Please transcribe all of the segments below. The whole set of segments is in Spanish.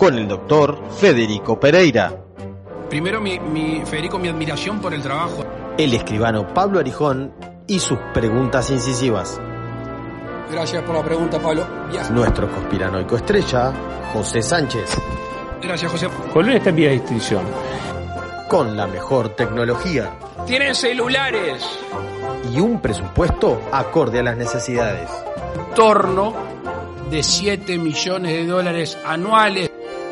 Con el doctor Federico Pereira, Primero, mi, mi- Federico, mi admiración por el trabajo. el escribano Pablo Arijón y sus preguntas incisivas. Gracias por la pregunta, Pablo. Ya. Nuestro conspiranoico estrella, José Sánchez, Gracias, José. Colón está en vía de extinción. con la mejor tecnología Tienen celulares. y un presupuesto acorde a las necesidades. Torno de 7 millones de dólares anuales.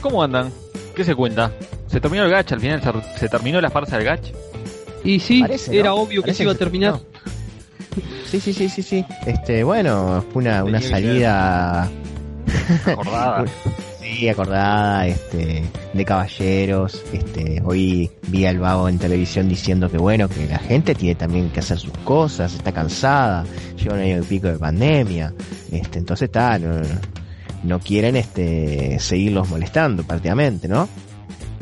¿Cómo andan? ¿Qué se cuenta? ¿Se terminó el gach al final? ¿Se, se terminó la farsa del gach? Y sí, Parece, ¿no? era obvio que Parece se iba a terminar. Sí, sí, sí, sí, sí. Este, bueno, fue una, una salida Acordada. sí, acordada, este, de caballeros. Este, hoy vi al vago en televisión diciendo que bueno, que la gente tiene también que hacer sus cosas, está cansada, lleva un año y pico de pandemia. Este, entonces está, no, no quieren este seguirlos molestando prácticamente, ¿no?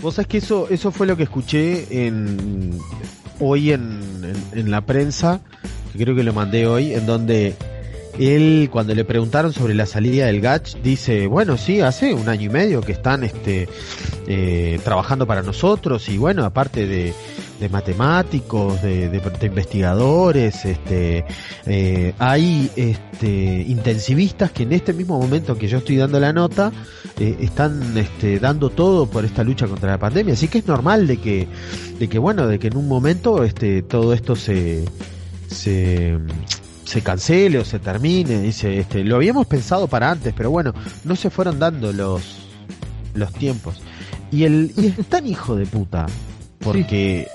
Vos sabés que eso, eso fue lo que escuché en, hoy en, en- la prensa, que creo que lo mandé hoy, en donde él, cuando le preguntaron sobre la salida del Gach, dice, bueno, sí, hace un año y medio que están este, eh, trabajando para nosotros y bueno, aparte de, de matemáticos, de, de- de investigadores, este, eh, hay este, intensivistas que en este mismo momento que yo estoy dando la nota, eh, están este, dando todo por esta lucha contra la pandemia. Así que es normal de que, de que bueno, de que en un momento este, todo esto se, se, se cancele o se termine. Dice, este, lo habíamos pensado para antes, pero bueno, no se fueron dando los, los tiempos. Y el, y es tan hijo de puta, porque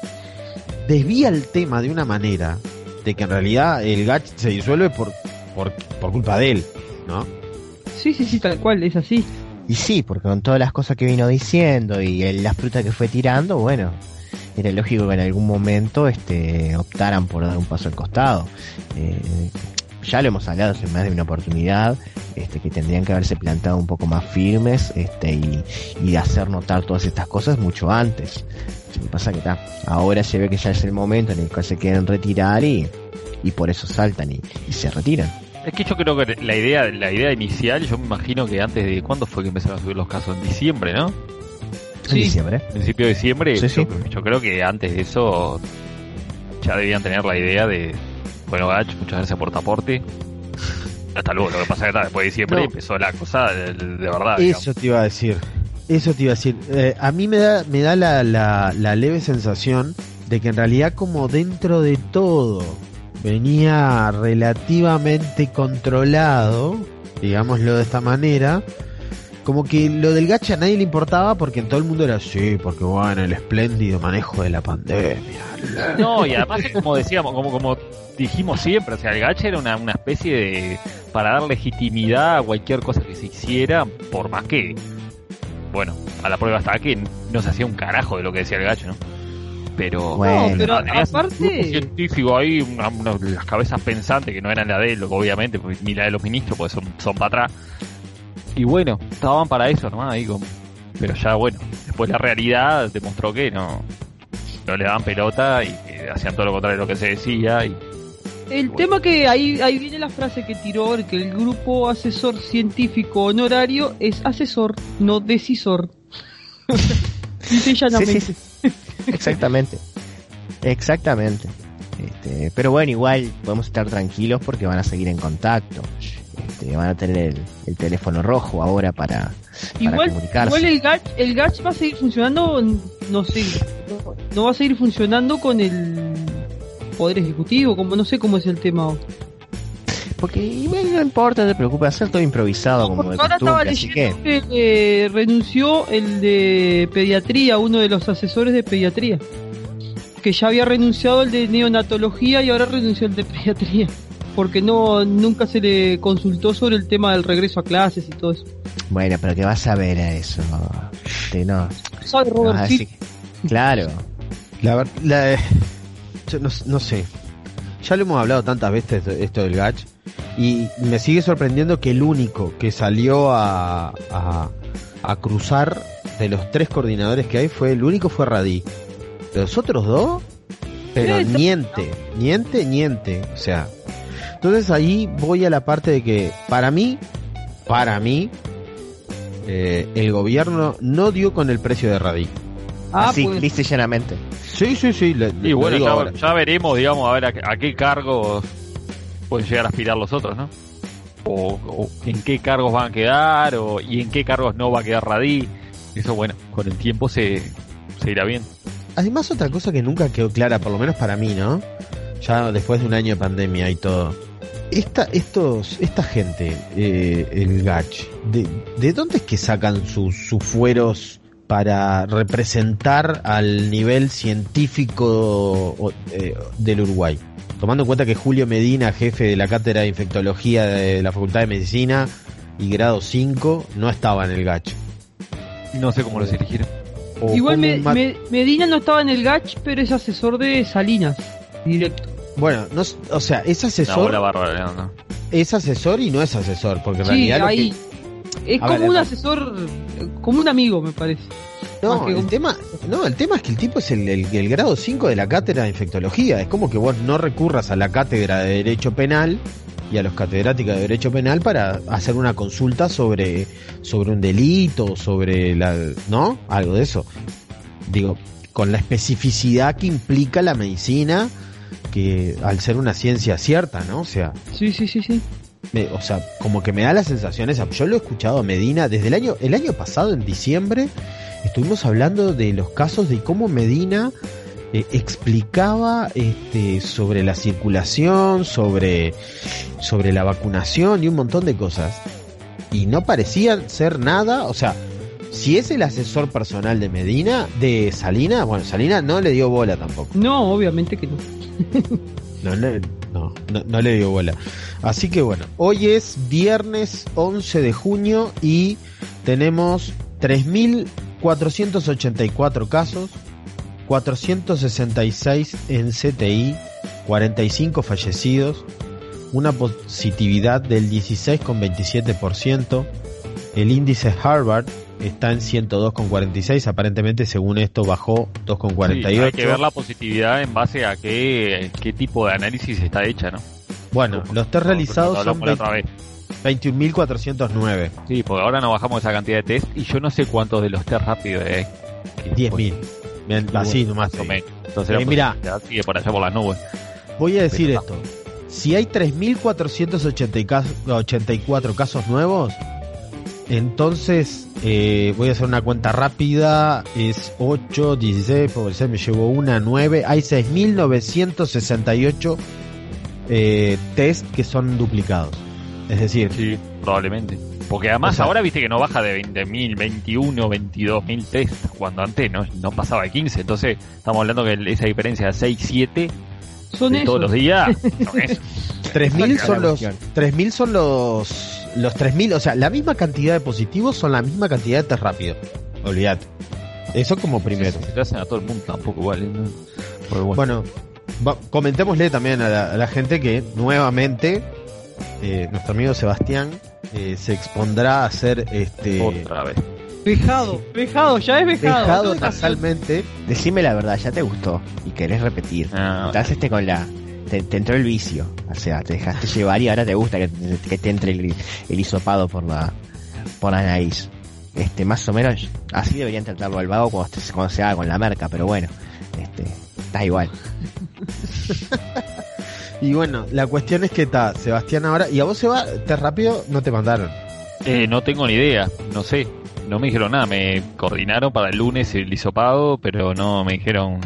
desvía el tema de una manera de que en realidad el GACH se disuelve por, por, por culpa de él, ¿no? Sí, sí, sí, tal cual, es así. Y sí, porque con todas las cosas que vino diciendo y el- las frutas que fue tirando, bueno, era lógico que en algún momento este, optaran por dar un paso al costado. Eh, ya lo hemos hablado en más de una oportunidad, este, que tendrían que haberse plantado un poco más firmes este, y, y hacer notar todas estas cosas mucho antes. Lo que pasa que está, ahora se ve que ya es el momento en el cual se quieren retirar y, y por eso saltan y, y se retiran. Es que yo creo que la idea, la idea inicial, yo me imagino que antes de... ¿Cuándo fue que empezaron a subir los casos? En diciembre, ¿no? En Sí. diciembre. Principio de diciembre. Sí, sí. Yo, yo creo que antes de eso ya debían tener la idea de... Bueno, Gach, muchas gracias por tu aporte. Hasta luego, lo que pasa es que está, después de diciembre No. empezó la cosa de, de verdad. digamos. Eso te iba a decir. Eso te iba a decir. Eh, a mí me da, me da la, la, la leve sensación de que en realidad como dentro de todo venía relativamente controlado, digámoslo de esta manera, como que lo del gacha a nadie le importaba porque en todo el mundo era así, porque bueno, el espléndido manejo de la pandemia. No, y además como decíamos, como, como dijimos siempre, o sea, el gacha era una, una especie de... para dar legitimidad a cualquier cosa que se hiciera, por más que... Bueno, a la prueba está que no se hacía un carajo de lo que decía el gacho, ¿no? Pero... Bueno. No, pero un aparte- grupo científico ahí, una, una- las cabezas pensantes que no eran la de él, obviamente, porque ni la de los ministros, porque son, son para atrás. Y bueno, estaban para eso nomás con... Pero ya bueno, después la realidad demostró que no, no le daban pelota y que hacían todo lo contrario de lo que se decía y El tema que ahí, ahí viene la frase que tiró, que el grupo asesor científico honorario es asesor, no decisor. Sí, sí. Exactamente. Exactamente. Este, pero bueno, igual podemos estar tranquilos porque van a seguir en contacto. Este, van a tener el, el teléfono rojo ahora para, para Igual, comunicarse. igual el Gatch, el Gatch va a seguir funcionando, no sé, no, no va a seguir funcionando con el Poder Ejecutivo, como no sé cómo es el tema. Porque igual no importa, no te preocupes, hacer todo improvisado como de ahora estaba así que... leyendo que eh, renunció el de pediatría, uno de los asesores de pediatría. Que ya había renunciado el de neonatología y ahora renunció el de pediatría. Porque no nunca se le consultó sobre el tema del regreso a clases y todo eso. Bueno, pero que vas a ver a eso. Este, no. ¿Sabe no Robert vas a Field? decir- Claro. La, la- yo no, no sé. Ya lo hemos hablado tantas veces de esto del Gach. Y me sigue sorprendiendo que el único que salió a, a, a cruzar de los tres coordinadores que hay fue el único fue Radí. Los otros dos, pero Sí, niente, niente, niente. O sea, entonces ahí voy a la parte de que para mí, para mí, eh, el gobierno no dio con el precio de Radí. Ah, Así, pues, lisa y llanamente. Sí, sí, sí. le- Y bueno, ya, ya veremos, digamos, a ver a, a qué cargos pueden llegar a aspirar los otros, ¿no? O, o en qué cargos van a quedar, o y en qué cargos no va a quedar Radí. Eso, bueno, con el tiempo se, se irá bien. Además, otra cosa que nunca quedó clara, por lo menos para mí, ¿no? Ya después de un año de pandemia y todo. Esta, estos, esta gente, eh, el Gach, de, ¿de dónde es que sacan sus, sus fueros para representar al nivel científico eh, del Uruguay? Tomando en cuenta que Julio Medina, jefe de la cátedra de infectología de la Facultad de Medicina y grado 5, no estaba en el Gach. No sé cómo los eligieron. O Igual me- me- Medina no estaba en el Gatch, pero es asesor de Salinas. Directo. Bueno, no, o sea, es asesor, es asesor y no es asesor, porque en Sí, realidad lo ahí. que- Es A como ver, un asesor, eh, como un amigo, me parece. no, el tema, no, el tema es que el tipo es el, el- el grado 5 de la cátedra de infectología, es como que vos no recurras a la cátedra de derecho penal y a los catedráticos de derecho penal para hacer una consulta sobre sobre un delito, sobre la, ¿no? Algo de eso. Digo, con la especificidad que implica la medicina que al ser una ciencia cierta, ¿no? O sea, Sí, sí, sí, sí. Me- o sea, como que me da la sensación esa. Yo lo he escuchado a Medina desde el año, el año pasado, en diciembre, estuvimos hablando de los casos de cómo Medina eh, explicaba este, sobre la circulación, sobre, sobre la vacunación y un montón de cosas. Y no parecía ser nada, o sea, si es el asesor personal de Medina, de Salina, bueno, Salina no le dio bola tampoco. No, obviamente que no. No, le- no, no, le dio bola. Así que bueno, hoy es viernes 11 de junio y tenemos 3.484 casos, 466 en CTI, 45 fallecidos, una positividad del 16,27%, el índice Harvard está en 102,46, aparentemente según esto bajó 2,48. Sí, hay que ver la positividad en base a qué, qué tipo de análisis está hecha, ¿no? Bueno, los test realizados son hablamos la otra vez. 21.409. Sí, porque ahora no bajamos esa cantidad de test y yo no sé cuántos de los test rápidos hay. 10.000. Bien, Así nomás. Entonces Eh, positividad sigue por allá por las nubes. Voy a decir esto. Si hay 3.484 casos nuevos, entonces eh, voy a hacer una cuenta rápida. Es 8, 16, por me llevo una, 9. Hay 6.968 eh, test que son duplicados. Es decir, Sí, probablemente. Porque además O sea- ahora viste que no baja de 20.000, 21, 22.000 test, cuando antes no, no pasaba de 15. Entonces estamos hablando que esa diferencia de 6, 7 Son de esos. todos los días son eso. 3.000 son los cuestión. 3.000 son los los 3.000, o sea, la misma cantidad de positivos son la misma cantidad de test rápido. Olvídate. Eso como primero. Se lo hacen a todo el mundo tampoco igual. ¿no? Pero bueno. Bueno, va- comentémosle también a la, a la gente que nuevamente eh, nuestro amigo Sebastián eh, se expondrá a hacer este otra vez. Vejado, vejado, ya es vejado. es nasalmente. Decime la verdad, ya te gustó y querés repetir. Ah, Estás este con la. Te, te entró el vicio. O sea, te dejaste llevar y ahora te gusta que, te- que te entre el, el hisopado por la, por la nariz. Este, más o menos, así deberían tratarlo al vago cuando, se- cuando se haga con la merca, pero bueno. Este, Está igual. Y bueno, la cuestión es que está Sebastián ahora. ¿Y a vos, Seba, te rápido no te mandaron? Eh, no tengo ni idea, no sé. No me dijeron nada, me coordinaron para el lunes el hisopado, pero no me dijeron,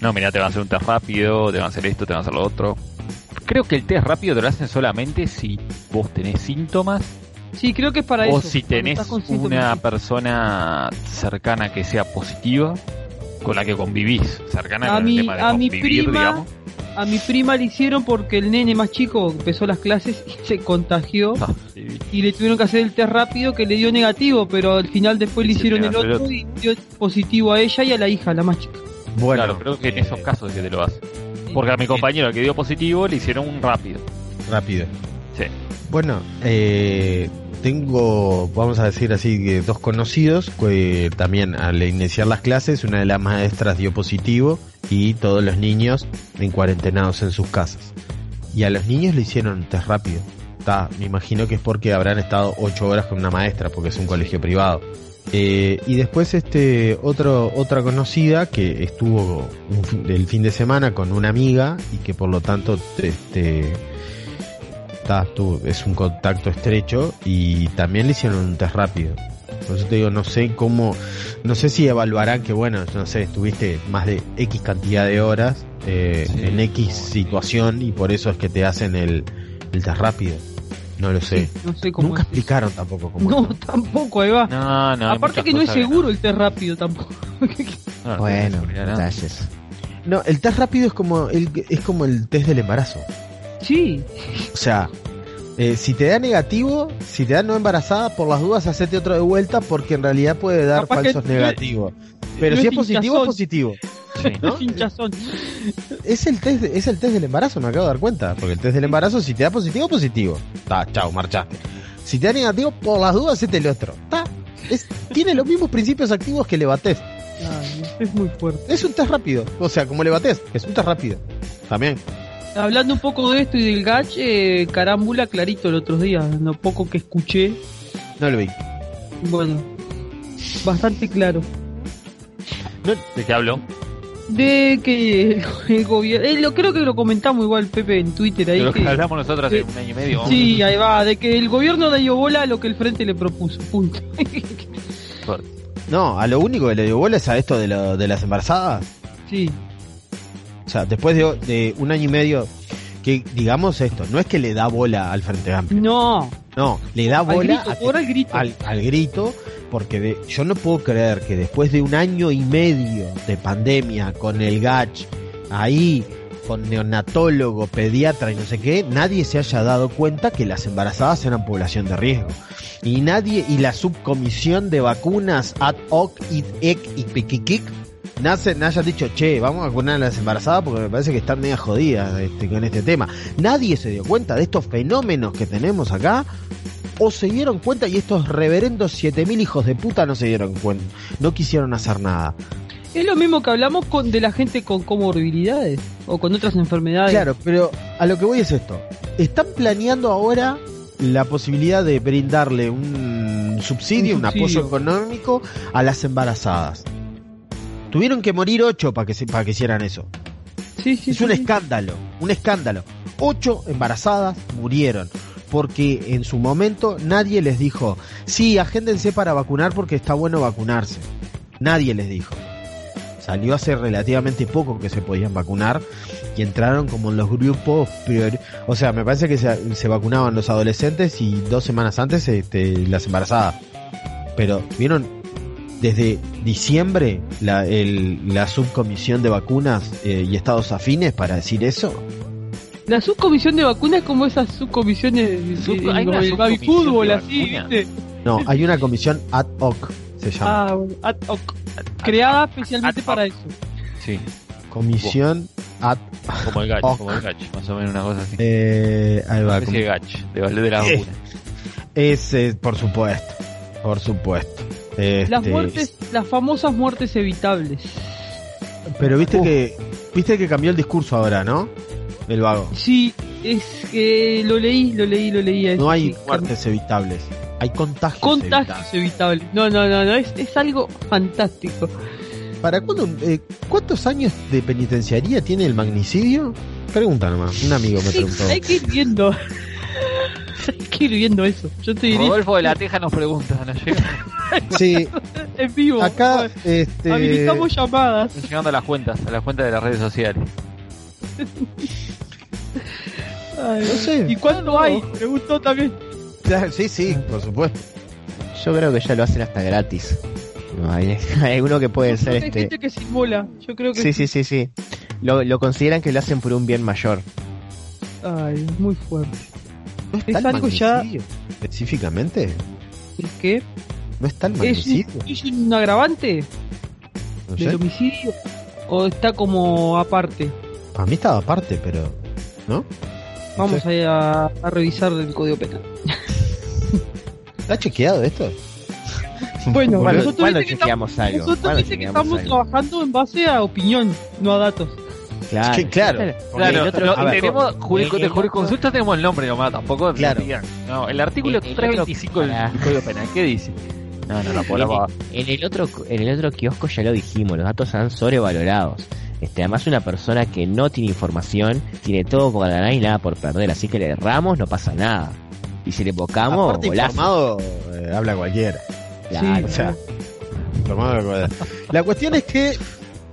no, mira, te van a hacer un test rápido, te van a hacer esto, te van a hacer lo otro. Creo que el test rápido te lo hacen solamente si vos tenés síntomas Sí, creo que es para o eso. si cuando tenés una persona cercana que sea positiva con la que convivís, cercana A con mi- el tema de a mi convivir, prima- digamos. A mi prima le hicieron porque el nene más chico empezó las clases y se contagió Ah, sí. y le tuvieron que hacer el test rápido que le dio negativo, pero al final después le hicieron el otro y dio positivo a ella y a la hija, la más chica. Bueno, claro, creo que en esos casos es que te lo hace. Porque a mi compañero que dio positivo le hicieron un rápido. Rápido. Sí. Bueno, eh, tengo, vamos a decir así, que dos conocidos que también al iniciar las clases, una de las maestras dio positivo y todos los niños en cuarentenados en sus casas. Y a los niños le hicieron un test rápido. Está, me imagino que es porque habrán estado ocho horas con una maestra, porque es un colegio privado. Eh, y después este otro otra conocida que estuvo el fin de semana con una amiga y que por lo tanto este está, tú, es un contacto estrecho y también le hicieron un test rápido. Por eso te digo, no sé cómo, no sé si evaluarán que bueno, no sé, estuviste más de X cantidad de horas eh, Sí, en X situación y por eso es que te hacen el, el test rápido. No lo sé. No sé cómo Nunca es. explicaron tampoco cómo No, es. tampoco, ahí va. No, no. Aparte que no es seguro el test rápido tampoco. no, no, Bueno, no, no, no. detalles. No, el test rápido es como el, es como el test del embarazo. sí, O sea, eh, si te da negativo, si te da no embarazada, por las dudas hacete otro de vuelta porque en realidad puede dar Capaz falsos negativos. Pero no si es es positivo, es positivo. Sí. no es el test, es el test del embarazo, me acabo de dar cuenta. Porque el test del embarazo, si te da positivo, positivo. Está, chao, marchaste. Si te da negativo, por las dudas, hacete el otro. Está. Es, tiene los mismos principios activos que el Levatest. Ay, es muy fuerte. Es un test rápido. O sea, como el Levatest, es un test rápido. También. Hablando un poco de esto y del gach, eh, carámbula clarito el otro día, lo poco que escuché, No lo vi. bueno, bastante claro. ¿De qué hablo? De que el, el gobierno, eh, lo creo que lo comentamos igual Pepe en Twitter De ahí lo que que, hablamos nosotros hace un año y medio. sí, ahí va, de que el gobierno dio bola a lo que el frente le propuso, punto. No, a lo único que le dio bola es a esto de, lo- de las embarazadas. sí, O sea, después de, de un año y medio, que digamos esto, no es que le da bola al Frente Amplio, no, no, le da al bola grito, a que- por el grito. al, al grito, porque de- yo no puedo creer que después de un año y medio de pandemia con el GACH, ahí, con neonatólogo, pediatra y no sé qué, nadie se haya dado cuenta que las embarazadas eran población de riesgo. Y nadie, y la subcomisión de vacunas ad hoc, id, ec y piquiquic, nace, no hayan dicho, che, vamos a vacunar a las embarazadas porque me parece que están media jodidas este, con este tema. Nadie se dio cuenta de estos fenómenos que tenemos acá o se dieron cuenta y estos reverendos 7000 hijos de puta no se dieron cuenta, no quisieron hacer nada. Es lo mismo que hablamos con de la gente con comorbilidades o con otras enfermedades. Claro, pero a lo que voy es esto. Están planeando ahora la posibilidad de brindarle un subsidio, un, Un apoyo económico a las embarazadas. Tuvieron que morir ocho para que, se- para que hicieran eso. sí, sí, Es un sí. escándalo, un escándalo. Ocho embarazadas murieron porque en su momento nadie les dijo, sí, agéndense para vacunar porque está bueno vacunarse. Nadie les dijo. Salió hace relativamente poco que se podían vacunar y entraron como en los grupos priori- O sea, me parece que se, se vacunaban los adolescentes y dos semanas antes este, las embarazadas. Pero vieron desde diciembre la, el- la subcomisión de vacunas eh, y estados afines para decir eso. La subcomisión de vacunas es como esas subcomisiones de- Sub- de- hay una como el baby subcomisión fútbol así. ¿viste? No, hay una comisión ad hoc, se llama. Ah, bueno, ad hoc. Creada especialmente ad hoc. para eso. Sí, comisión ad como el gach, Ok. como el gach, más o menos una cosa así. eh, ahí va. Ese gach, de valer de la Eh, vacuna. Es, eh, por supuesto, por supuesto. Este, Las muertes, las famosas muertes evitables. Pero viste Uf. que viste que cambió el discurso ahora, ¿no? El vago. Sí, es que lo leí, lo leí, lo leí. No hay muertes evitables, hay contagios. Contagios evitables. evitables. No, no, no, no, es, es algo fantástico. ¿Para cuándo? eh, ¿Cuántos años de penitenciaría tiene el magnicidio? Pregunta nomás, un amigo me Sí, preguntó. hay que ir viendo. Hay que ir viendo eso. Yo te diría Rodolfo de la Teja nos pregunta, ¿nos llega? Sí, en vivo. acá, este... Habilitamos llamadas. Están llegando a las cuentas, a las cuentas de las redes sociales. Ay, No sé. ¿Y cuánto hay? Preguntó también. Sí, sí, por supuesto. Yo creo que ya lo hacen hasta gratis. No, hay, hay alguno que puede ser Hay este. gente que se inmola. Yo creo que Sí, sí, sí, sí. Lo, lo consideran que lo hacen por un bien mayor. Ay, es muy fuerte. ¿No está Es algo ya- específicamente? ¿El qué? ¿No está el ¿Es magnicidio? ¿Es un agravante No del homicidio? ¿O está como aparte? Para mí estaba aparte, pero... ¿No? Vamos a, a, a revisar el código penal. ¿Está chequeado esto? Bueno, ¿Cuándo, nosotros viste que estamos- algo? Nosotros ¿Cuándo dice que estamos algo? trabajando en base a opinión, no a datos. Claro. Claro. Claro, el otro- lo- a ver, tenemos jurisconsulta tenemos el nombre nomás, tampoco Claro. digan. No, el artículo El- el 325 del otro- del Código Penal, ¿qué dice? No, no, no, por. En el otro en el otro kiosco ya lo dijimos, los datos están sobrevalorados. Este, además una persona que no tiene información tiene todo por ganar y nada por perder, así que le erramos no pasa nada. Y si le evocamos, Aparte informado, eh, habla cualquiera. Claro. O sea, informado habla cualquiera. La cuestión es que,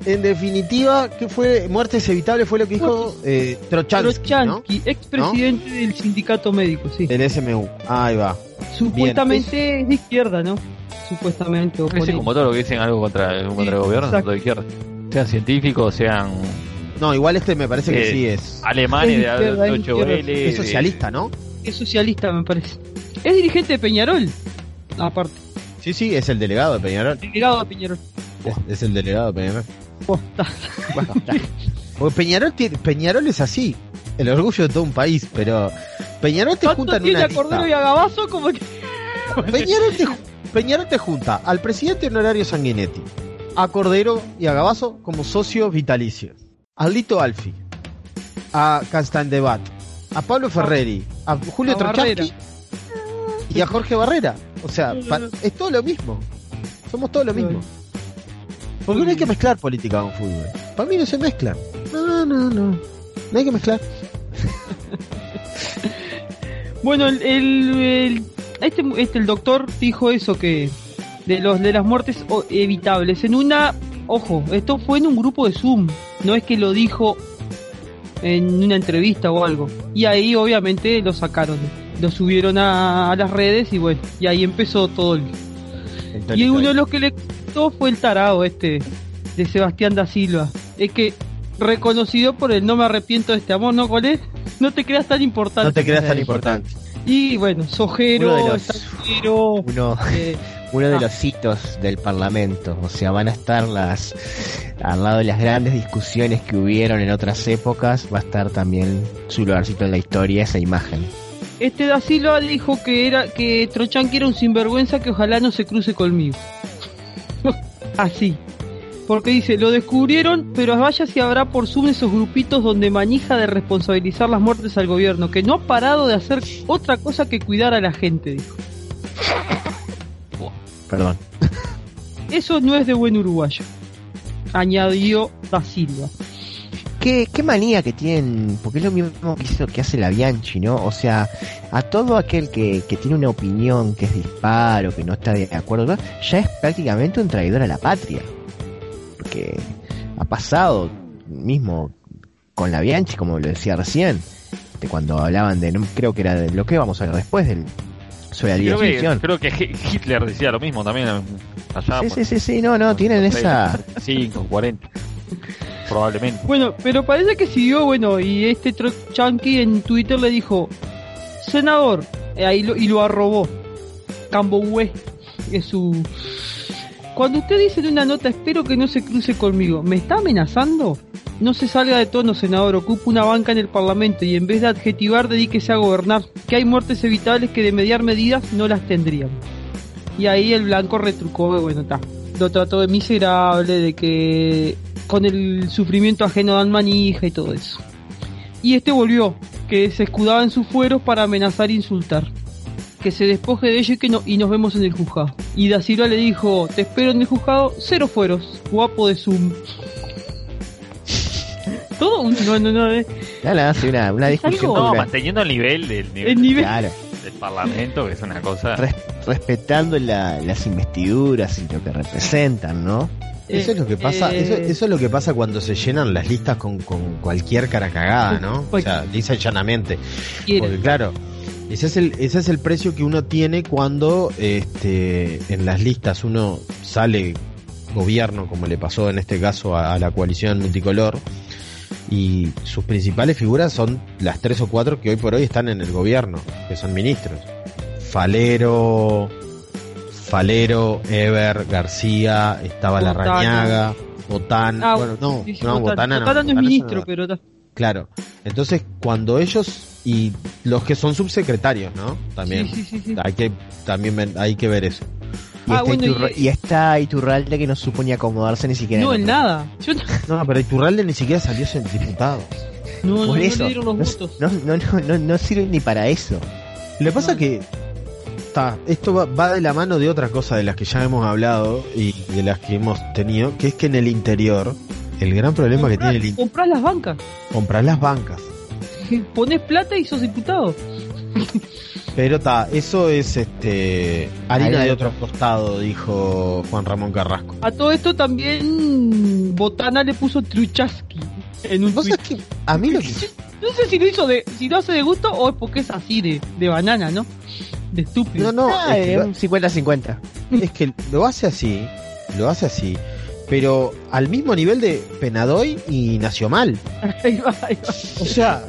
en definitiva, que fue muertes evitables fue lo que dijo eh, Trochansky, ¿no? Trochansky, expresidente del sindicato médico, sí. El SMU. Ahí va. Supuestamente es de izquierda, ¿no? Supuestamente. pone- como todo lo que dicen algo contra, contra el gobierno, exacto. de izquierda. Sean científicos, sean No, igual este me parece que Eh, sí es. alemanes Es de de izquierda, es Es socialista, ¿no? Es socialista, me parece. Es dirigente de Peñarol. Aparte, Sí, sí, es el delegado de Peñarol. delegado de Peñarol. Es, es el delegado de Peñarol. Porque Peñarol, Peñarol es así. El orgullo de todo un país, pero Peñarol te ¿Cuánto junta en una a Cordero y lista. a Gabazo? Como que... Peñarol te, Peñarol te junta al presidente honorario Sanguinetti, a Cordero y a Gabazo como socios vitalicios, a Lito Alfi, a Debat, a Pablo Ferreri, a Julio A Trochansky y a Jorge Barrera. O sea, es todo lo mismo. Somos todo lo mismo. Porque no hay que mezclar política con fútbol. Para mí no se mezclan. No, no, no. No hay que mezclar. Bueno, el, el- el- este, este el doctor dijo eso que de los de las muertes evitables en una, ojo, esto fue en un grupo de Zoom, no es que lo dijo en una entrevista o algo. Y ahí obviamente lo sacaron, lo subieron a, a las redes y bueno, y ahí empezó todo el El y uno de los que le contó fue el tarado este de Sebastián da Silva. Es que reconocido por el no me arrepiento de este amor, ¿no? ¿Cuál es? No te creas tan importante. No te creas tan importante. Y bueno, sojero, Uno de los- estanciero, Uno, eh, uno de Ah. los hitos del Parlamento. O sea, van a estar las al lado de las grandes discusiones que hubieron en otras épocas, va a estar también su lugarcito en la historia, esa imagen. este da Silva dijo que era que Trochanqui era un sinvergüenza que ojalá no se cruce conmigo. Así. Porque dice, lo descubrieron, pero vaya si habrá por Zoom esos grupitos donde manija de responsabilizar las muertes al gobierno, que no ha parado de hacer otra cosa que cuidar a la gente, dijo. Perdón. Eso no es de buen uruguayo. Añadió da Silva. ¿Qué, qué manía que tienen, porque es lo mismo que, hizo, que hace la Bianchi, ¿no? O sea, a todo aquel que, que tiene una opinión que es disparo, que no está de acuerdo, ya es prácticamente un traidor a la patria. Porque ha pasado mismo con la Bianchi, como lo decía recién, de cuando hablaban de, no, creo que era de lo que vamos a ver después, del, sobre la Creo que, creo que Hi- Hitler decía lo mismo también allá. Sí, por- sí, sí, sí, no, no, tienen esa... 5, 40. Probablemente. Bueno, pero parece que siguió, bueno, y este Trochanqui en Twitter le dijo, senador, eh, ahí lo, y lo arrobó. Camboué, es su... Cuando usted dice en una nota, espero que no se cruce conmigo, ¿me está amenazando? No se salga de tono, senador, ocupa una banca en el Parlamento y en vez de adjetivar, dedíquese a gobernar, que hay muertes evitables que de mediar medidas no las tendrían. Y ahí el blanco retrucó, bueno, está. Lo trató de miserable, de que con el sufrimiento ajeno dan manija y todo eso. Y este volvió, que se escudaba en sus fueros para amenazar e insultar. que se despoje de ella y que no, y nos vemos en el juzgado. Y Da Silva le dijo, te espero en el juzgado, cero fueros, guapo de Zoom. Todo un, no, no, no, eh. Nada, hace una, una discusión. No, manteniendo el nivel del, nivel el nivel. Claro, del parlamento, que es una cosa. res- respetando la- las investiduras y lo que representan, ¿no? Eso es lo que pasa, Eh, eso, eso es lo que pasa cuando se llenan las listas con, con cualquier cara cagada, ¿no? O sea, lisa y llanamente. Porque claro, ese es el, ese es el precio que uno tiene cuando este en las listas uno sale gobierno, como le pasó en este caso a, a la coalición multicolor, y sus principales figuras son las tres o cuatro que hoy por hoy están en el gobierno, que son ministros. Falero, Falero, Ever, García, estaba Botana. Larrañaga, Botán, Ah, bueno, no, sí, no, Botana. Botana no. Botana no es ministro, no. pero Claro. Entonces, cuando ellos y los que son subsecretarios, ¿no? También Sí, sí, hay que también hay que ver eso. Y, Ah, está bueno, Iturra- y- y Iturralde que no supone acomodarse ni siquiera No, en nada. Yo no, No, pero Iturralde ni siquiera salió ser diputado. no, no, Por no eso, dieron los no, votos. no, no, no, no, no sirve ni para eso. Lo que pasa No. que está, esto va, va de la mano de otra cosa de las que ya hemos hablado y de las que hemos tenido, que es que en el interior el gran problema que tiene el in- comprás las bancas. comprar las bancas. Ponés plata y sos diputado. Pero está, eso es este harina de otro costado, dijo Juan Ramón Carrasco. A todo esto también Botana le puso Truchaski en un ¿Vos tweet. que a mí lo que No sé si lo hizo de, si lo hace de gusto o es porque es así de, de banana, ¿no? De estúpido. No, no, Ah, es, que eh, lo, un 50-50. es que lo hace así, lo hace así, pero al mismo nivel de Penadoy y Nacional. Ahí va, ahí va. O sea,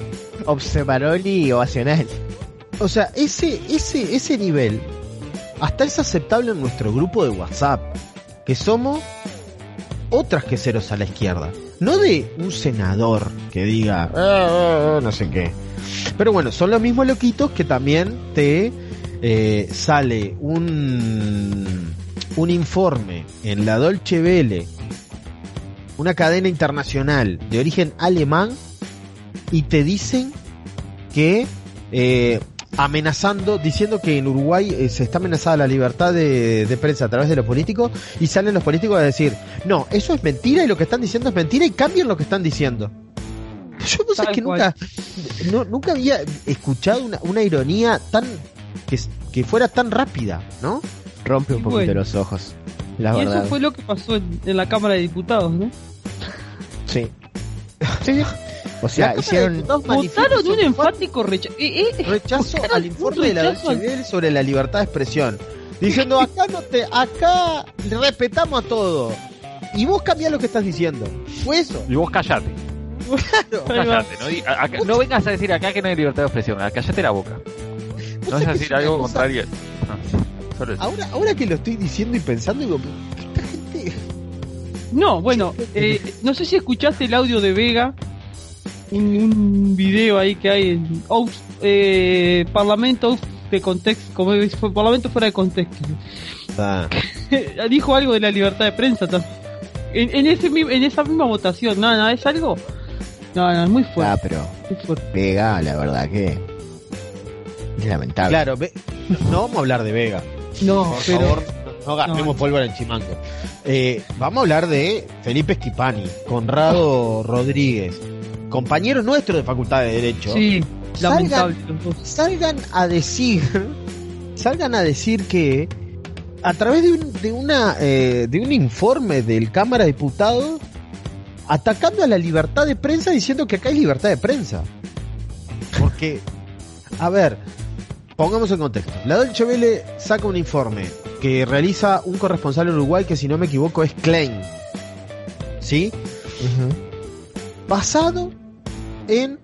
Observaroli ovacional. O sea, ese, ese, ese nivel hasta es aceptable en nuestro grupo de WhatsApp, que somos otras que ceros a la izquierda. No de un senador que diga, "Ah, ah, no sé qué. Pero bueno, son los mismos loquitos que también te eh, sale un, un informe en la Dolce Vele, una cadena internacional de origen alemán, y te dicen que eh, amenazando, diciendo que en Uruguay eh, se está amenazada la libertad de, de prensa a través de los políticos y salen los políticos a decir, no, eso es mentira y lo que están diciendo es mentira y cambian lo que están diciendo. Yo no sé que cual. nunca, no- nunca había escuchado una, una ironía tan que, que fuera tan rápida, ¿no? Rompe un poquito bueno. los ojos. La y verdad. eso fue lo que pasó en, en la Cámara de Diputados, ¿no? Sí. Sí. O sea, La hicieron. Votaron un enfático rechazo. Eh, eh, rechazo al informe de la Welle sobre la libertad de expresión. Diciendo, acá no te, acá respetamos a todo. Y vos cambiás lo que estás diciendo. Fue eso. Y vos callate. Claro. Callate. No, a- vengas a decir acá que no hay libertad de expresión. Callate la boca. No vas a que decir es una algo cosa- contrario. No, solo eso. Ahora, ahora que lo estoy diciendo y pensando, digo, esta gente. No, bueno, eh, no sé si escuchaste el audio de Vega, un, un video ahí que hay en out, eh, Parlamento out de contexto, como es, Parlamento fuera de contexto. Ah, Dijo algo de la libertad de prensa. En, en, ese, en esa misma votación, no, no, es algo. No, no, es muy Ah, fuerte. pero muy fuerte. pega, la verdad que. Es lamentable. claro, ve- no vamos a hablar de Vega. No, Por pero. favor, no, no gastemos no. pólvora en chimango. Eh, vamos a hablar de Felipe Esquipani, Conrado Rodríguez, compañero nuestro de Facultad de Derecho. Sí, Salgan- lamentable a decir salgan a decir que a través de un, de una eh, de un informe del Cámara de Diputados atacando a la libertad de prensa diciendo que acá hay libertad de prensa porque a ver pongamos en contexto la Dolce Vele saca un informe que realiza un corresponsal en Uruguay que si no me equivoco es Klein ¿sí? Basado en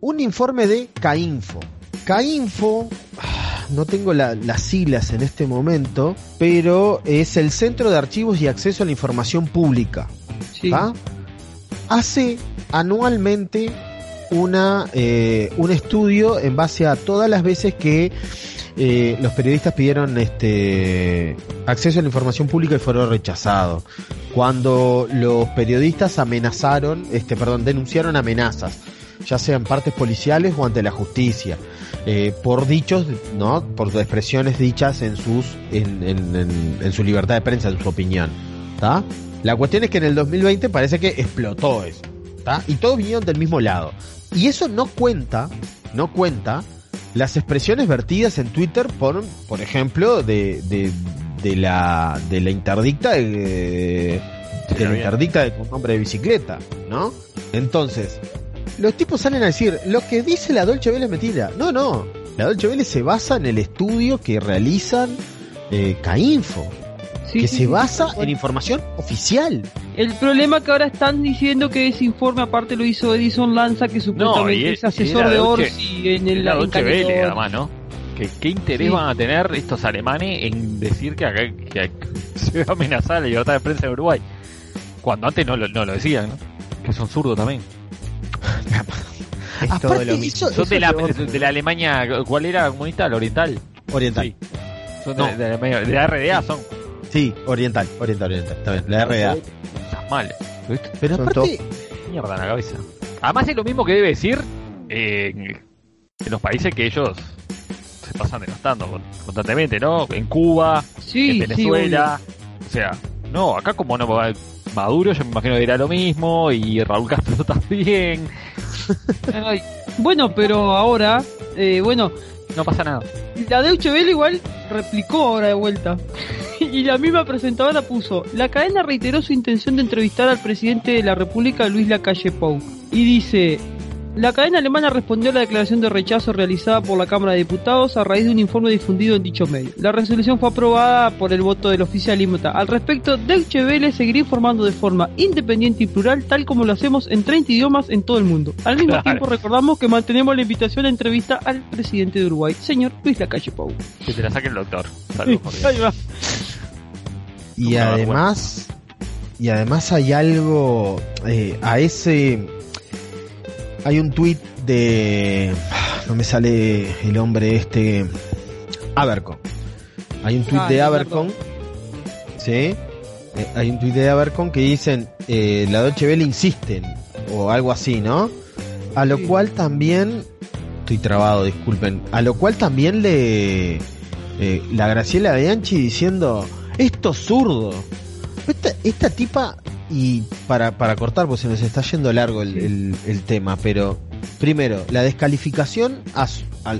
un informe de CAINFO. CAINFO, ah, no tengo la- las siglas en este momento, pero es el Centro de Archivos y Acceso a la Información Pública. Sí. ¿va? Hace anualmente una, eh, un estudio en base a todas las veces que eh, los periodistas pidieron este acceso a la información pública y fueron rechazados. Cuando los periodistas amenazaron, este, perdón, denunciaron amenazas. ya sea en partes policiales o ante la justicia, eh, por dichos, ¿no? Por expresiones dichas en sus, en, en- en- su libertad de prensa, en su opinión, ¿está? La cuestión es que en el 2020 parece que explotó eso, ¿está? Y todos vinieron del mismo lado. Y eso no cuenta, no cuenta las expresiones vertidas en Twitter por, por ejemplo, de, de la, de la interdicta de, la interdicta de con nombre de bicicleta, ¿no? Entonces, los tipos salen a decir, lo que dice la Dolce Vele es mentira. No, no. La Dolce Vele se basa en el estudio que realizan eh, Cainfo, Sí, que sí, se sí, basa sí. en información oficial. El problema que ahora están diciendo que ese informe aparte lo hizo Edison Lanza, que supuestamente y es asesor de Dolce- Orsi en el la Welle, Caledón. además, ¿no? ¿Qué, qué interés Sí. van a tener estos alemanes en decir que, acá, que se va a amenazar la libertad de prensa en Uruguay? Cuando antes no lo, no lo decían, ¿no? Que son zurdos también. Es Aparte, todo lo mismo. eso- Son de la, de la Alemania, ¿cuál era comunista? ¿La oriental? Oriental. Sí. Son No. de, de la, de la RDA, son. Sí, oriental, oriental, oriental. Está bien, la RDA. Estás mal. ¿Viste? Pero Son aparte, Mierda en la cabeza. Además es lo mismo que debe decir eh, en los países que ellos pasan denostando con- constantemente, ¿no? En Cuba, Sí, en sí, Venezuela. o sea, no, acá como no va Maduro, yo me imagino que dirá lo mismo, y Raúl Castro también. Ay, Bueno, pero ahora, eh, bueno, No pasa nada. la Deutsche Welle igual replicó ahora de vuelta. y la misma presentadora puso, la cadena reiteró su intención de entrevistar al presidente de la República, Luis Lacalle Pou. Y dice, la cadena alemana respondió a la declaración de rechazo realizada por la Cámara de Diputados a raíz de un informe difundido en dicho medio. La resolución fue aprobada por el voto del oficialímata. Al respecto, Deutsche Welle seguirá informando de forma independiente y plural, tal como lo hacemos en 30 idiomas en todo el mundo. Al mismo Claro. tiempo, recordamos que mantenemos la invitación a entrevista al presidente de Uruguay, señor Luis Lacalle Pou. Que te la saque el doctor. Saludos. Ahí va. y además, y además hay algo, eh, a ese, hay un tuit de, no me sale el hombre este, Abercon. Hay un tuit Ah, de. Abercon, ¿sí? Eh, hay un tuit de Abercon que dicen, eh, la Deutsche Welle insisten, o algo así, ¿no? A lo Sí. cual también, estoy trabado, disculpen, a lo cual también le, eh, la Graciela Bianchi diciendo, esto es zurdo. Esta, esta tipa, y para, para cortar, pues se nos está yendo largo el, el- el tema, pero primero, la descalificación a, a-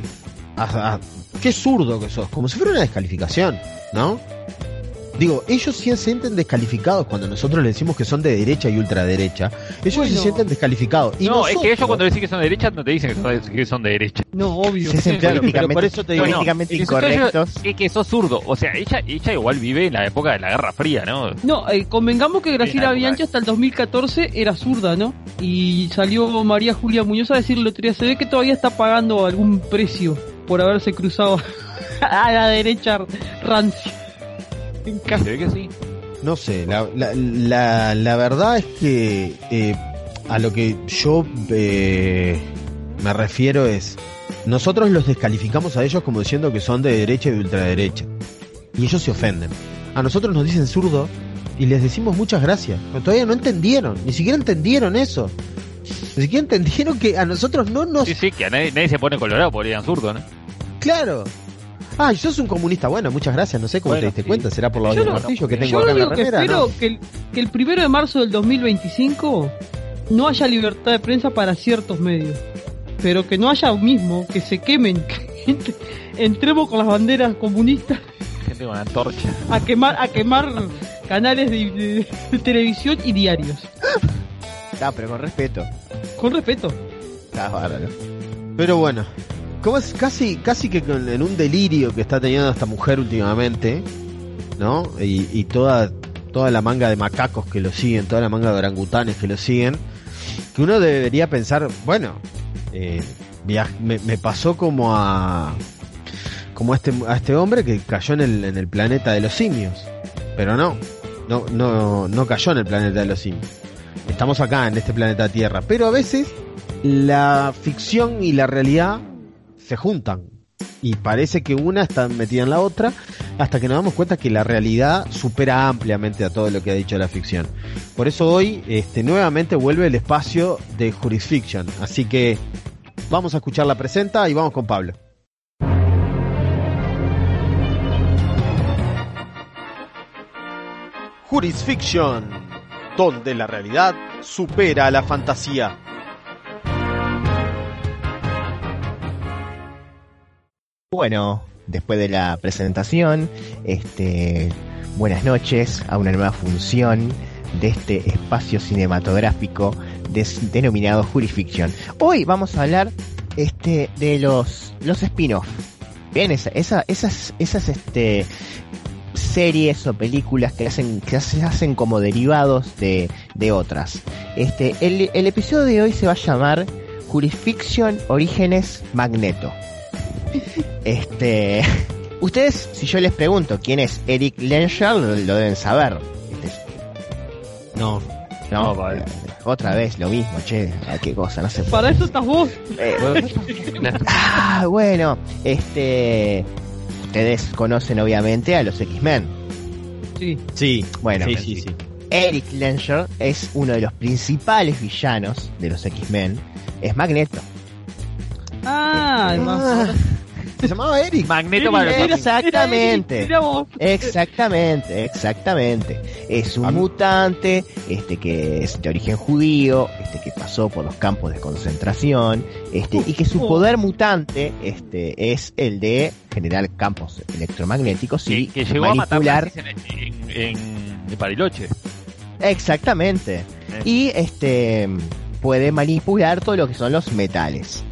a- qué zurdo que sos, como si fuera una descalificación, ¿no? Digo, ellos sí se sienten descalificados cuando nosotros les decimos que son de derecha y ultraderecha. Ellos Bueno. se sienten descalificados. Y no, es que ellos nosotros- cuando decís que son de derecha, no te dicen que son, que son de derecha. No, obvio. Se Claro, pero por eso te digo, que son- incorrectos. Es que sos zurdo. O sea, ella, ella igual vive en la época de la Guerra Fría, ¿no? No, eh, convengamos que Graciela Sí, Bianchi hasta el 2014 era zurda, ¿no? Y salió María Julia Muñoz a decirle otro día, se ve que todavía está pagando algún precio por haberse cruzado a la derecha rancia. En que sí. No sé, la, la, la, la verdad es que eh, a lo que yo eh, me refiero es, nosotros los descalificamos a ellos como diciendo que son de derecha y de ultraderecha. Y ellos se ofenden. A nosotros nos dicen zurdo y les decimos muchas gracias. Pero todavía no entendieron, ni siquiera entendieron eso. Ni siquiera entendieron que a nosotros no nos... Sí, sí, que a nadie, nadie se pone colorado porque digan zurdo, ¿no? Claro. Ah, y sos un comunista. Bueno, muchas gracias. No sé cómo Bueno, te diste sí. cuenta. ¿Será por los Yo lo- martillos que tengo Yo acá en la único que remera? espero No. que, el, que el primero de marzo del 2025 no haya libertad de prensa para ciertos medios. Pero que no haya mismo, que se quemen, que entre- entremos con las banderas comunistas Gente con antorcha. a quemar a quemar canales de, de- de televisión y diarios Ah, pero con respeto. con respeto Ah, bárbaro. Pero bueno, como es casi, casi que en un delirio que está teniendo esta mujer últimamente, ¿no? Y, toda, toda la manga de macacos que lo siguen, toda la manga de orangutanes que lo siguen, que uno debería pensar, bueno, eh, me, me pasó como a como a este, a este hombre que cayó en el, en el planeta de los simios, pero no, no, no, no cayó en el planeta de los simios. Estamos acá en este planeta Tierra, pero a veces la ficción y la realidad se juntan y parece que una está metida en la otra hasta que nos damos cuenta que la realidad supera ampliamente a todo lo que ha dicho la ficción. Por eso hoy este, nuevamente vuelve el espacio de Jurisfiction. Así que vamos a escuchar la presenta y vamos con Pablo. Jurisfiction, donde la realidad supera a la fantasía. Bueno, después de la presentación, este, buenas noches a una nueva función de este espacio cinematográfico denominado Jurisfiction. Hoy vamos a hablar este de los los spin-off. Bien, esa, esa- esas esas este series o películas que hacen que se hacen como derivados de, de otras. Este el, el episodio de hoy se va a llamar Jurisfiction Orígenes Magneto. Este, ustedes, si yo les pregunto quién es Eric Lenscher, lo, lo deben saber. Este es- No, no, No, vale. otra vez lo mismo, che, ah, qué cosa, no sé. Para eso estás vos. Eh, ah, bueno, este, ustedes conocen obviamente a los X-Men. Sí. sí, Bueno, sí, sí, sí. Eric Lenscher es uno de los principales villanos de los X-Men. Es Magneto. Ah, además. Ah, se llamaba Eric. Magneto para los Mira, Exactamente. Exactamente, exactamente. Es un A mutante, este que es de origen judío, este que pasó por los campos de concentración, este y que su poder mutante, este es el de generar campos electromagnéticos y que, que llegó a manipular. nazis en, en. Exactamente. Y este puede manipular todo lo que son los metales.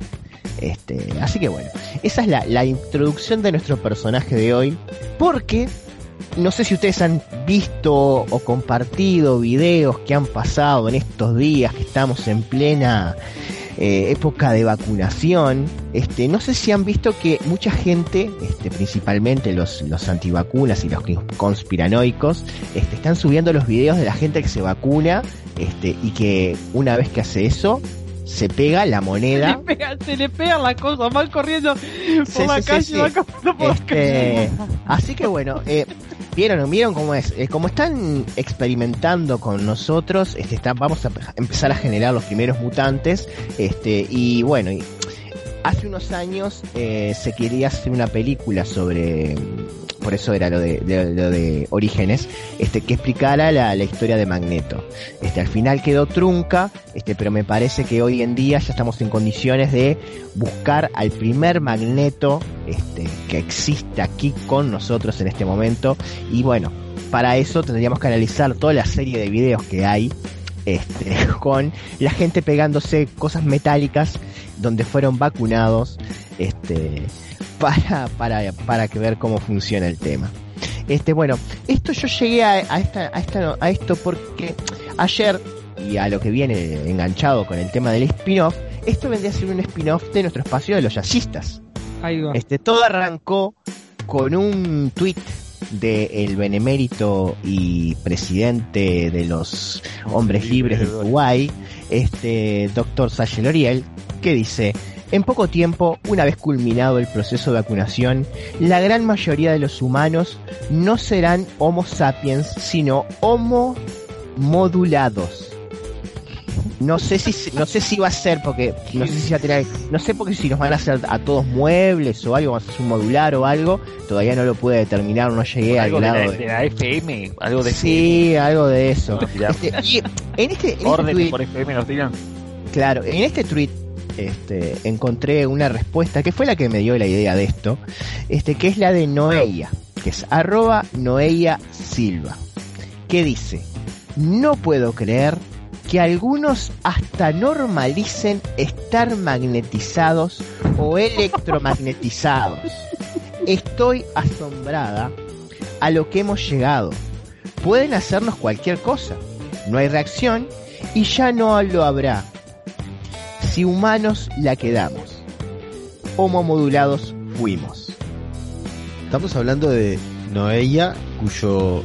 Este, así que bueno, esa es la, introducción de nuestro personaje de hoy. Porque no sé si ustedes han visto o compartido videos que han pasado en estos días que estamos en plena eh, época de vacunación. Este, no sé si han visto que mucha gente, este, principalmente los, los antivacunas y los conspiranoicos, este, están subiendo los videos de la gente que se vacuna este, y que una vez que hace eso, se pega la Se le, moneda. pega, se le pega la cosa, van corriendo por Sí, la sí, calle, sí. van caminando por la calle. Este, así que bueno, eh, vieron, vieron cómo es. Eh, como están experimentando con nosotros, este, está- vamos a pe- empezar a generar los primeros mutantes. Este, y bueno, y hace unos años eh, se quería hacer una película sobre, por eso era lo de, lo de Orígenes, este, que explicara la, la historia de Magneto. Este, al final quedó trunca, este, pero me parece que hoy en día ya estamos en condiciones de buscar al primer Magneto, este, que existe aquí con nosotros en este momento. Y bueno, para eso tendríamos que analizar toda la serie de videos que hay, este, con la gente pegándose cosas metálicas donde fueron vacunados, este, para, para, para que ver cómo funciona el tema. Este, bueno, esto yo llegué a, a esta, a esta, a esto porque ayer, y a lo que viene enganchado con el tema del spin-off, esto vendría a ser un spin-off de nuestro espacio de los jazzistas. Ahí va. Este, todo arrancó con un tweet de el benemérito y presidente de los hombres libres de Uruguay, este doctor Sachel Oriel, que dice en poco tiempo, una vez culminado el proceso de vacunación, la gran mayoría de los humanos no serán Homo sapiens, sino Homo modulados. No sé si no sé si va a ser porque no sé si va a tener, no sé porque si nos van a hacer a todos muebles o algo, vamos a hacer un modular o algo, todavía no lo pude determinar, no llegué al algo de grado la, de- de la FM, algo de Sí, algo de eso. No. Este, y en este, en este orden tweet- por FM nos digan. Claro, en este tweet este, encontré una respuesta que fue la que me dio la idea de esto, este, que es la de Noeia, que es arroba Noeia Silva, que dice, no puedo creer que algunos hasta normalicen estar magnetizados o electromagnetizados. Estoy asombrada a lo que hemos llegado. Pueden hacernos cualquier cosa. No hay reacción y ya no lo habrá. Si humanos la quedamos. Homo modulados fuimos. Estamos hablando de Noelia, cuyo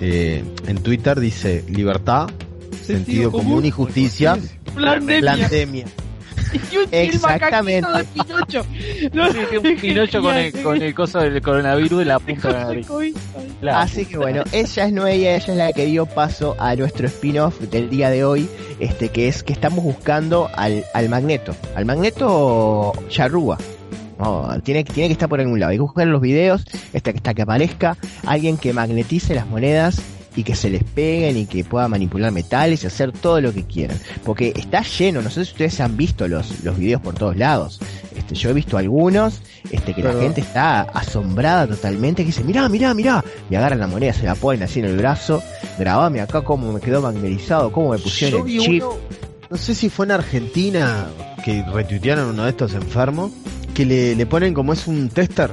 eh, en Twitter dice libertad, sentido, común y justicia, Pandemia. Pandemia. Y un Exactamente. de Pinocho. No, Sí, un Pinocho con el, con el coso del coronavirus de la punta de la nariz. Claro. Así que bueno, ella es Noelia, ella es la que dio paso a nuestro spin-off del día de hoy, este que es que estamos buscando al, al Magneto, al Magneto Charrúa. No, tiene, tiene que estar por algún lado. Hay que buscar los videos hasta que, hasta que aparezca alguien que magnetice las monedas y que se les peguen y que pueda manipular metales y hacer todo lo que quieran. Porque está lleno, no sé si ustedes han visto los, los videos por todos lados. Este, yo he visto algunos, este, que la gente está asombrada totalmente, que dice, mirá, mirá, mirá, y agarran la moneda, se la ponen así en el brazo, grabame acá cómo me quedó magnetizado, cómo me pusieron el chip. uno, no sé si fue en Argentina, que retuitearon uno de estos enfermos, que le, le ponen como es un tester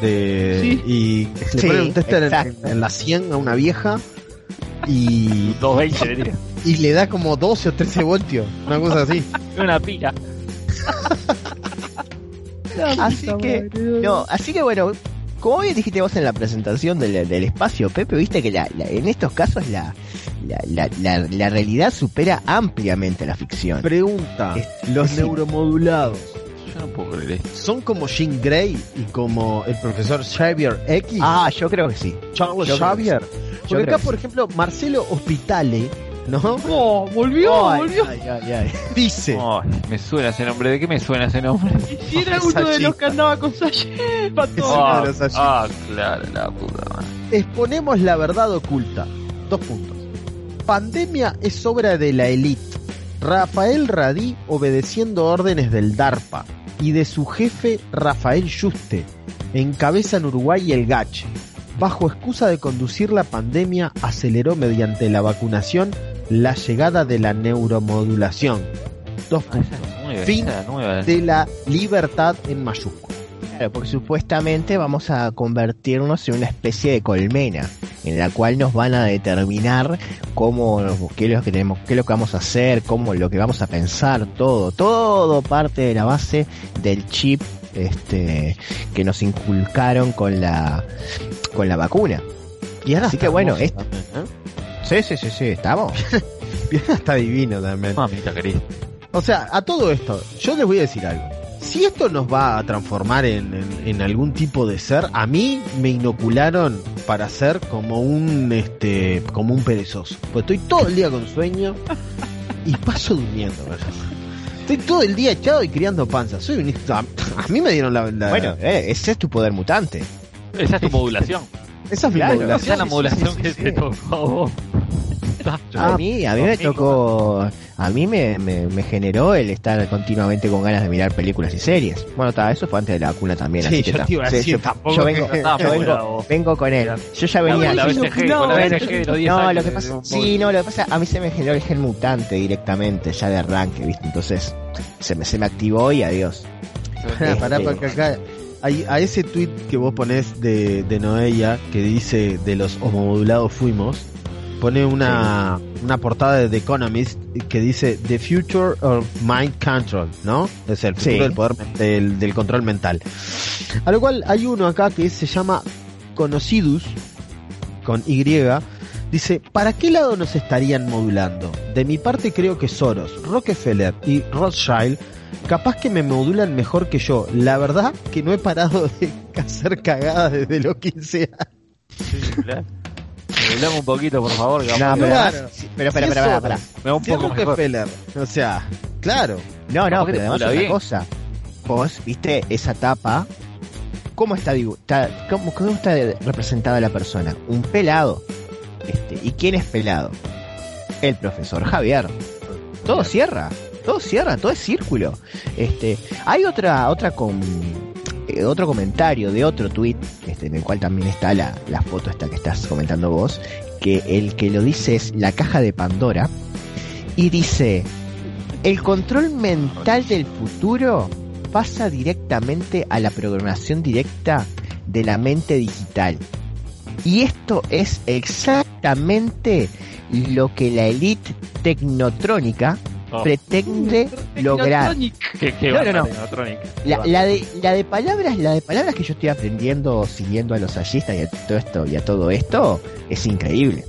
de Sí. y le Sí, ponen un tester en, en la 100 a una vieja y, 220 le diría. y le da como 12 o 13 voltios, una cosa así. Una pila. Así que, no, así que bueno, como bien dijiste vos en la presentación del, del espacio, Pepe, viste que la, la- en estos casos la, la, la, la- la realidad supera ampliamente la ficción. Pregunta, Es- los sí. neuromodulados Yo no puedo creer esto. son como Jean Grey y como el profesor Xavier X, Ah, yo creo que sí. Charles yo Xavier. Yo Porque acá, por ejemplo, Marcelo Hospitale, ¿no? Oh, volvió, Ay, volvió. ay, ay, ay. Dice, Ay, me suena ese nombre. ¿De qué me suena ese nombre? Si era uno de los que andaba con de Ah, allí. ah, claro, la puta madre. exponemos la verdad oculta. Dos puntos. Pandemia es obra de la élite. Rafael Radí obedeciendo órdenes del DARPA y de su jefe Rafael Juste. Encabezan Uruguay el GACH. Bajo excusa de conducir la pandemia, aceleró mediante la vacunación la llegada de la neuromodulación. Dos Ah, puntos. nueva, Fin nueva. De la libertad en mayúsculas. Claro, porque supuestamente vamos a convertirnos en una especie de colmena, en la cual nos van a determinar cómo, qué es lo que tenemos, qué es lo que vamos a hacer, cómo lo que vamos a pensar, todo, todo parte de la base del chip, este, que nos inculcaron con la, con la vacuna. Y ahora Así que bueno, también, ¿eh? Sí, sí, sí, sí, estamos. Está divino también. Mamita querida. O sea, a todo esto, yo les voy a decir algo. Si esto nos va a transformar en, en- en algún tipo de ser, a mí me inocularon para ser como un este como un perezoso. Pues estoy todo el día con sueño y paso durmiendo. ¿verdad? Estoy todo el día echado y criando panza. Soy un a, a mí me dieron la, la- Bueno, eh, ese es tu poder mutante. Esa es tu modulación. esa es mi claro, modulación. Esa es la sí, modulación sí, sí, que sí. te tocó a mí, a mí me tocó, a mí me, me, me generó el estar continuamente con ganas de mirar películas y series. Bueno, ta, eso fue antes de la vacuna también. Sí, así que yo ta. te iba a Sí, decir, yo, tampoco yo que vengo, yo vengo, vengo con él. Yo ya venía. La Ay, BCG, con la no, BCG de los 10 No, años. lo que pasa, sí, no, lo que pasa, a mí se me generó el gen mutante directamente, ya de arranque, ¿viste? Entonces, se me, se me activó y adiós. Pará, pará, porque acá hay, a ese tweet que vos ponés de, de Noelia que dice de los homomodulados fuimos, pone una, una portada de The Economist que dice The Future of Mind Control, ¿no? Es el futuro Sí. del poder del, del control mental. A lo cual hay uno acá que se llama Conocidus con Y. Dice, ¿para qué lado nos estarían modulando? De mi parte creo que Soros, Rockefeller y Rothschild capaz que me modulan mejor que yo. La verdad que no he parado de hacer cagadas desde los 15 años. Sí, claro. Modulame un poquito, por favor. No, pero, Claro. pero, Soros, espera, Me va un poco. Rockefeller. O sea, claro. No, no, pero además otra bien. cosa. Vos, viste esa tapa, ¿cómo está, está- cómo, cómo está representada la persona? Un pelado. Este, ¿Y quién es pelado? El profesor Javier. Todo cierra, todo cierra, todo es círculo. Este, hay otra, otra con eh, otro comentario de otro tweet, este, en el cual también está la, la foto esta que estás comentando vos, que el que lo dice es la caja de Pandora, y dice, el control mental del futuro pasa directamente a la programación directa de la mente digital. Y esto es exactamente lo que la élite tecnotrónica Oh. pretende lograr. ¿Qué, qué No, no, no. La, la de, la de palabras, la de palabras que yo estoy aprendiendo siguiendo a los allistas y a todo esto y a todo esto es increíble.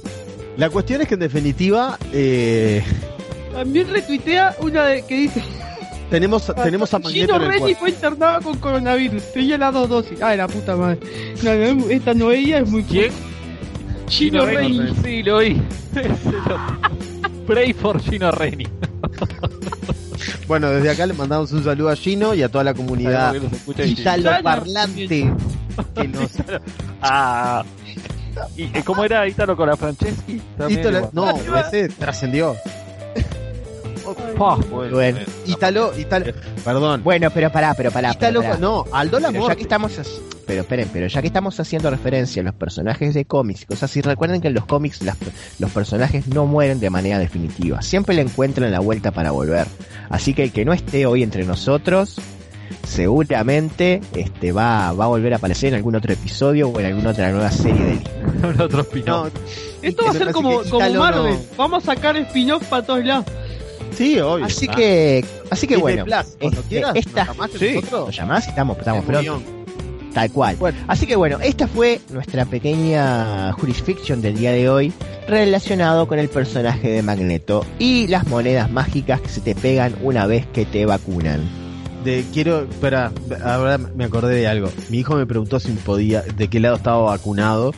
La cuestión es que en definitiva, eh, También retuitea una de, que dice Tenemos, tenemos a Magneto Gino en el Reni fue internado con coronavirus. Tenía las dos dosis. Ay, la puta madre. No, no, esta no ella es muy ¿Quién? Gino Reni. Sí, lo oí. Pray for Gino Reni. Bueno, desde acá le mandamos un saludo a Gino y a toda la comunidad italo-parlante que nos... Ah. ¿Y cómo era Ítalo con la Franceschi? También no, ese trascendió. Bueno, eh, perdón. Bueno, pero pará, pero pará. pero pará. no, Aldo la Pero ya que estamos pero esperen, pero ya que estamos haciendo referencia a los personajes de cómics y cosas así, recuerden que en los cómics las- los personajes no mueren de manera definitiva, siempre le encuentran la vuelta para volver. Así que el que no esté hoy entre nosotros, seguramente este va, va a volver a aparecer en algún otro episodio o en alguna otra nueva serie de. No, Esto va a ser como, como Marvel. no- Vamos a sacar spin-off para todos lados. Sí, obvio. Así Ah. que, así que bueno, Plus, cuando este, quieras, esta, nos llamás sí, nos llamás estamos, estamos pronto. Tal cual. Bueno. Así que bueno, esta fue nuestra pequeña jurisfiction del día de hoy relacionado con el personaje de Magneto y las monedas mágicas que se te pegan una vez que te vacunan. De, quiero, espera, ahora me acordé de algo. Mi hijo me preguntó si podía, de qué lado estaba vacunado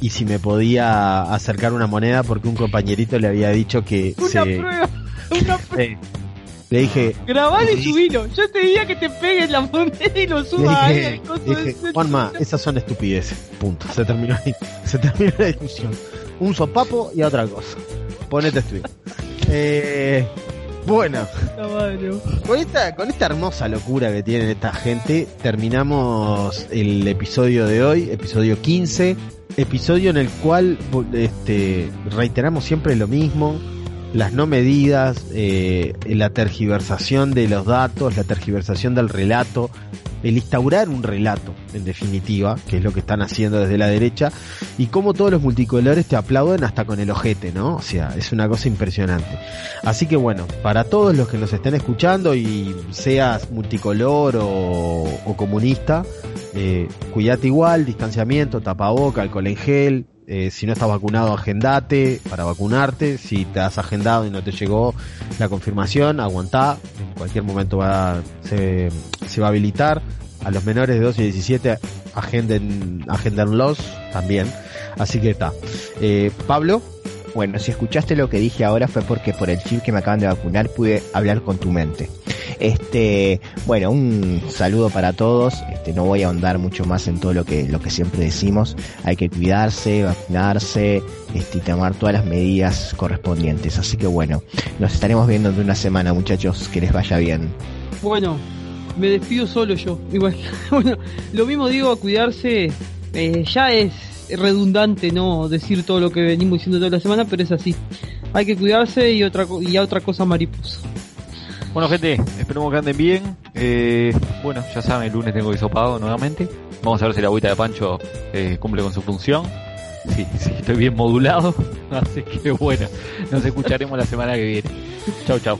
y si me podía acercar una moneda porque un compañerito le había dicho que Una se, prueba. Una le dije, Grabalo y subilo. Yo te diría que te pegues la moneda y lo subas ahí dije. Juanma, esas son estupideces. Punto. Se terminó ahí. Se terminó la discusión. Un sopapo y a otra cosa. Ponete a estudiar. Eh, bueno. Con esta, con esta hermosa locura que tienen esta gente, terminamos el episodio de hoy, episodio 15, episodio en el cual este, reiteramos siempre lo mismo, las no medidas, eh, la tergiversación de los datos, la tergiversación del relato, el instaurar un relato, en definitiva, que es lo que están haciendo desde la derecha, y cómo todos los multicolores te aplauden hasta con el ojete, ¿no? O sea, es una cosa impresionante. Así que bueno, para todos los que nos estén escuchando y seas multicolor o, comunista, eh, cuídate igual, distanciamiento, tapaboca, alcohol en gel, eh, si no estás vacunado, agendate para vacunarte, si te has agendado y no te llegó la confirmación, aguantá, en cualquier momento va, se, se va a habilitar, a los menores de 12 y 17 agenden, agéndenlos también, así que está. Eh, Pablo, Bueno, si escuchaste lo que dije ahora fue porque por el chip que me acaban de vacunar pude hablar con tu mente. Este, bueno, un saludo para todos. Este, no voy a ahondar mucho más en todo lo que, lo que siempre decimos. Hay que cuidarse, vacunarse, este, y tomar todas las medidas correspondientes. Así que bueno, nos estaremos viendo en una semana, muchachos. Que les vaya bien. Bueno, me despido solo yo. Igual, bueno, lo mismo digo a cuidarse. eh, ya es redundante, ¿no? Decir todo lo que venimos diciendo toda la semana, pero es así. Hay que cuidarse y otra y a otra cosa mariposa. Bueno, gente, esperemos que anden bien. Eh, bueno, ya saben, el lunes tengo hisopado nuevamente. Vamos a ver si la agüita de Pancho eh, cumple con su función. Sí, sí, estoy bien modulado. Así que bueno, nos escucharemos la semana que viene. Chau, chau.